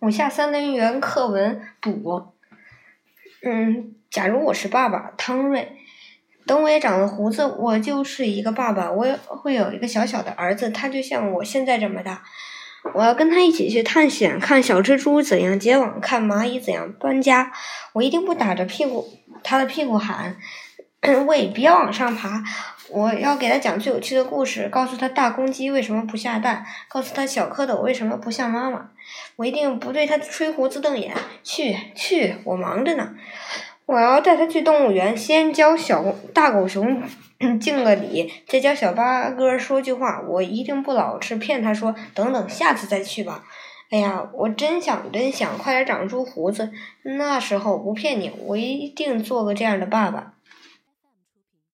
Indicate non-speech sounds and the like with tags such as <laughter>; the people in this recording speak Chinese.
五下三单元课文补。嗯，假如我是爸爸，汤瑞，等我也长了胡子，我就是一个爸爸，我也会有一个小小的儿子，他就像我现在这么大。我要跟他一起去探险，看小蜘蛛怎样结网，看蚂蚁怎样搬家。我一定不打着屁股他的屁股喊：“喂，别往上爬！”我要给他讲最有趣的故事，告诉他大公鸡为什么不下蛋，告诉他小蝌蚪为什么不像妈妈。我一定不对他吹胡子瞪眼。去去，我忙着呢。我要带他去动物园，先教小大狗熊 <clears throat> 敬个礼，再教小八哥说句话。我一定不老是骗他说等等，下次再去吧。哎呀，我真想真想快点长出胡子，那时候不骗你，我一定做个这样的爸爸。